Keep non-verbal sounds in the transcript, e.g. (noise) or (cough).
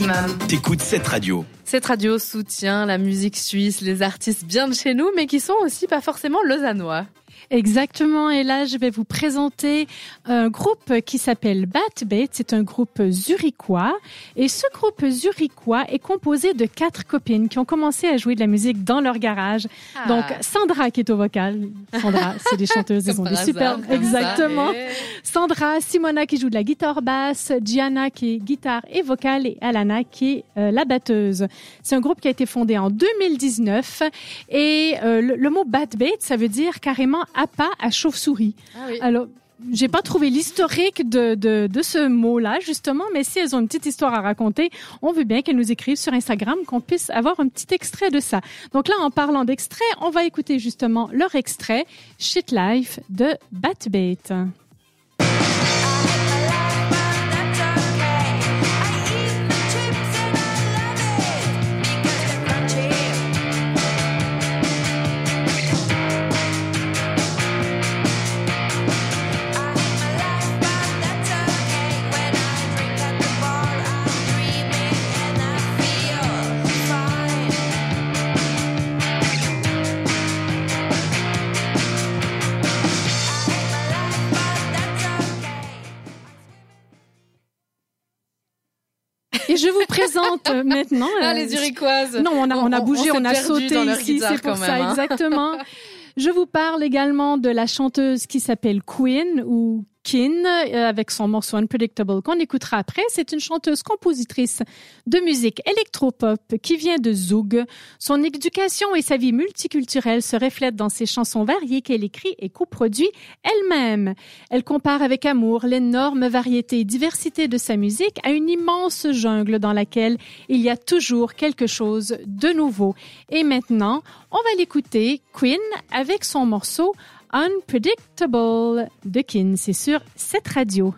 maximum. T'écoutes cette radio. Cette radio soutient la musique suisse, les artistes bien de chez nous, mais qui sont aussi pas forcément lausannois. Exactement. Et là, je vais vous présenter un groupe qui s'appelle Batbait. C'est un groupe zurichois. Et ce groupe zurichois est composé de quatre copines qui ont commencé à jouer de la musique dans leur garage. Ah. Donc, Sandra qui est au vocal. Sandra, c'est des (laughs) chanteuses. Elles ont des par super. hasard, comme Exactement. Et- Sandra, Simona qui joue de la guitare basse, Gianna qui est guitare et vocale et Alana qui est euh, la batteuse. C'est un groupe qui a été fondé en 2019 et euh, le, le mot Batbait, ça veut dire carrément appât à chauve-souris. Ah oui. Alors, j'ai pas trouvé l'historique de, de, de ce mot-là, justement, mais si elles ont une petite histoire à raconter, on veut bien qu'elles nous écrivent sur Instagram, qu'on puisse avoir un petit extrait de ça. Donc là, en parlant d'extrait, on va écouter justement leur extrait, Shit Life de Batbait. Et je vous présente maintenant. Ah, euh, les Zurichoises. Non, on a, on a On- bougé, on, a sauté ici, c'est pour ça, même, hein. exactement. (laughs) Je vous parle également de la chanteuse qui s'appelle Queen ou Kin euh, avec son morceau Unpredictable qu'on écoutera après. C'est une chanteuse compositrice de musique électropop qui vient de Zug. Son éducation et sa vie multiculturelle se reflètent dans ses chansons variées qu'elle écrit et coproduit elle-même. Elle compare avec amour l'énorme variété et diversité de sa musique à une immense jungle dans laquelle il y a toujours quelque chose de nouveau. Et maintenant, on va l'écouter, Queen, avec son morceau Unpredictable de Kin. C'est sur cette radio.